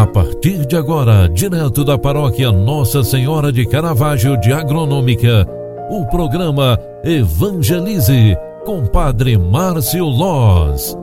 A partir de agora, direto da paróquia Nossa Senhora de Caravaggio de Agronômica, o programa Evangelize com Padre Márcio Loz.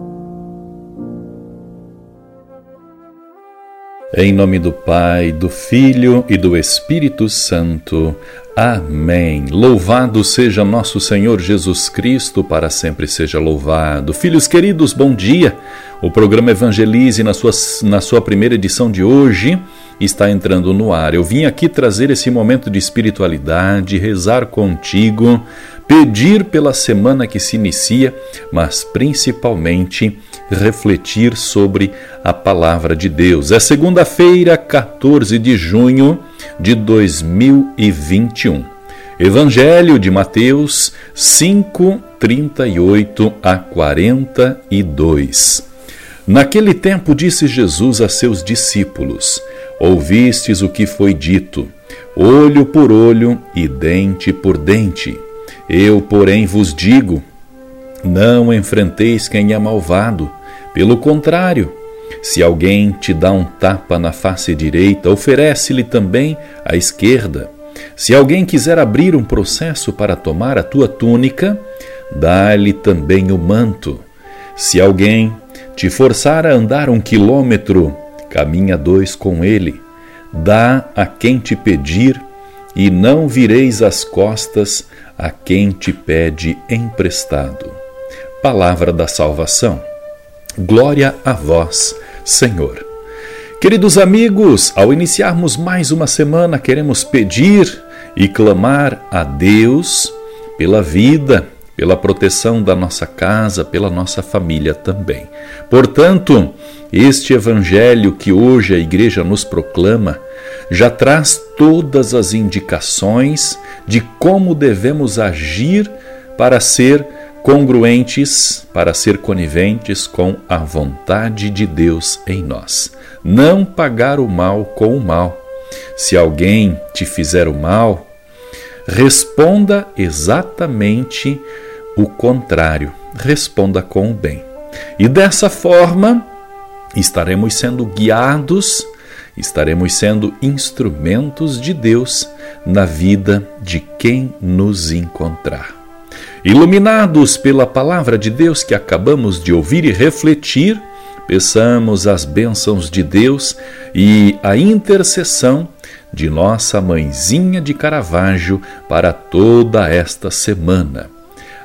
Em nome do Pai, do Filho e do Espírito Santo. Amém. Louvado seja nosso Senhor Jesus Cristo, para sempre seja louvado. Filhos queridos, bom dia. O programa Evangelize, na sua, na sua primeira edição de hoje, está entrando no ar. Eu vim aqui trazer esse momento de espiritualidade, rezar contigo, pedir pela semana que se inicia, mas principalmente refletir sobre a palavra de Deus. É segunda-feira, 14 de junho de 2021. Evangelho de Mateus 5, 38 a 42. Naquele tempo disse Jesus a seus discípulos: Ouvistes o que foi dito, olho por olho e dente por dente. Eu, porém, vos digo: não enfrenteis quem é malvado. Pelo contrário, se alguém te dá um tapa na face direita, oferece-lhe também a esquerda. Se alguém quiser abrir um processo para tomar a tua túnica, dá-lhe também o manto. Se alguém te forçar a andar um quilômetro, caminha dois com ele. Dá a quem te pedir, e não vireis as costas a quem te pede emprestado. Palavra da salvação. Glória a vós, Senhor. Queridos amigos, ao iniciarmos mais uma semana, queremos pedir e clamar a Deus pela vida, pela proteção da nossa casa, pela nossa família também. Portanto, este evangelho que hoje a igreja nos proclama já traz todas as indicações de como devemos agir para ser congruentes para ser coniventes com a vontade de Deus em nós. Não pagar o mal com o mal. Se alguém te fizer o mal, responda exatamente o contrário. Responda com o bem. E dessa forma, estaremos sendo guiados, estaremos sendo instrumentos de Deus na vida de quem nos encontrar. Iluminados pela palavra de Deus que acabamos de ouvir e refletir, peçamos as bênçãos de Deus e a intercessão de nossa mãezinha de Caravaggio para toda esta semana.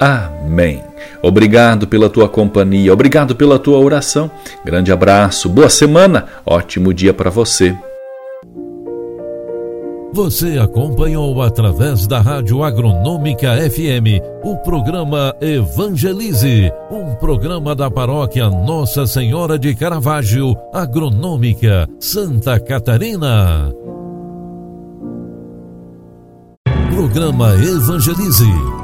Amém. Obrigado pela tua companhia, obrigado pela tua oração. Grande abraço, boa semana, ótimo dia para você. Você acompanhou através da Rádio Agronômica FM o programa Evangelize, um programa da paróquia Nossa Senhora de Caravaggio, Agronômica, Santa Catarina. Programa Evangelize.